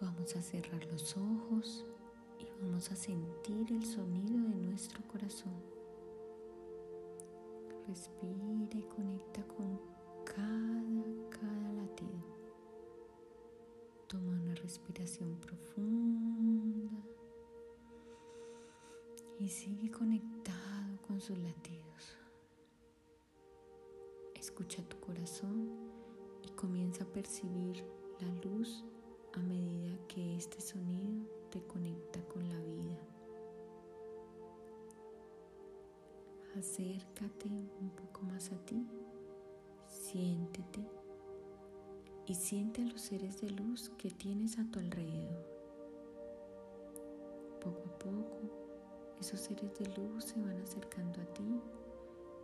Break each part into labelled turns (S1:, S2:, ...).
S1: Vamos a cerrar los ojos y vamos a sentir el sonido de nuestro corazón. Respira y conecta con cada, cada latido. Toma una respiración profunda y sigue conectado con sus latidos. Escucha tu corazón y comienza a percibir Acércate un poco más a ti, siéntete y siente a los seres de luz que tienes a tu alrededor. Poco a poco, esos seres de luz se van acercando a ti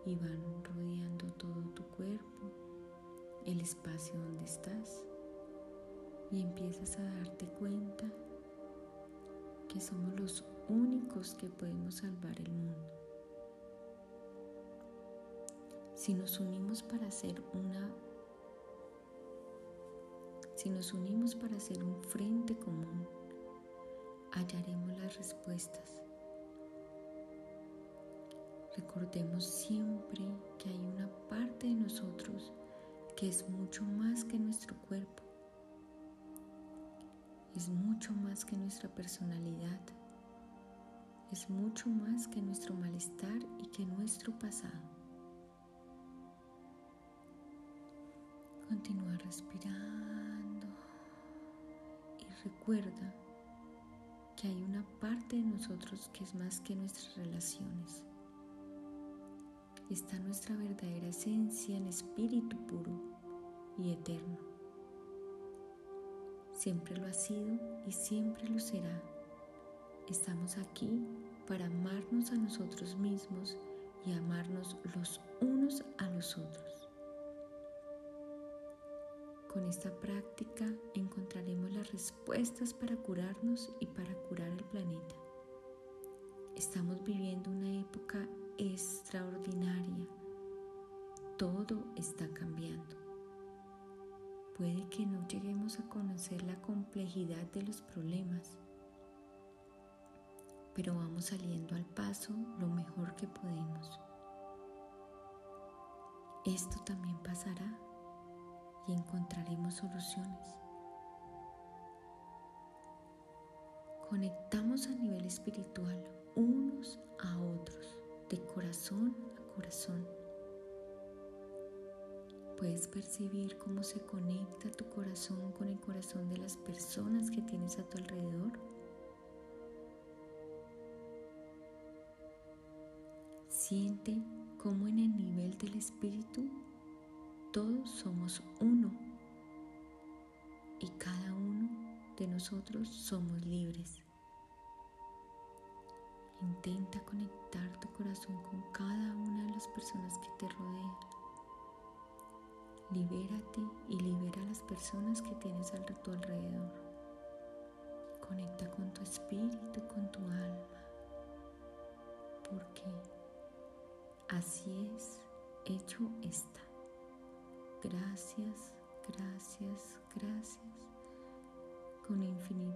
S1: y van rodeando todo tu cuerpo, el espacio donde estás y empiezas a darte cuenta que somos los únicos que podemos salvar el mundo. Si nos unimos para hacer una si nos unimos para hacer un frente común, hallaremos las respuestas. Recordemos siempre que hay una parte de nosotros que es mucho más que nuestro cuerpo es mucho más que nuestra personalidad, es mucho más que nuestro malestar y que nuestro pasado. Continúa respirando y recuerda que hay una parte de nosotros que es más que nuestras relaciones. Está nuestra verdadera esencia en espíritu puro y eterno. Siempre lo ha sido y siempre lo será. Estamos aquí para amarnos a nosotros mismos y amarnos los unos a los otros. Con esta práctica encontraremos las respuestas para curarnos y para curar el planeta. Estamos viviendo una época extraordinaria. Todo está cambiando. Puede que no lleguemos a conocer la complejidad de los problemas, pero vamos saliendo al paso lo mejor que podemos. Esto también pasará encontraremos soluciones. Conectamos a nivel espiritual unos a otros, de corazón a corazón Puedes percibir cómo se conecta tu corazón con el corazón de las personas que tienes a tu alrededor. Siente cómo en el nivel del espíritu de nosotros somos libres. Intenta conectar tu corazón con cada una de las personas que te rodean. Libérate y libera a las personas que tienes a tu alrededor. Conecta con tu espíritu, con tu alma. Porque así es, hecho está. Gracias, gracias, gracias. con infinito.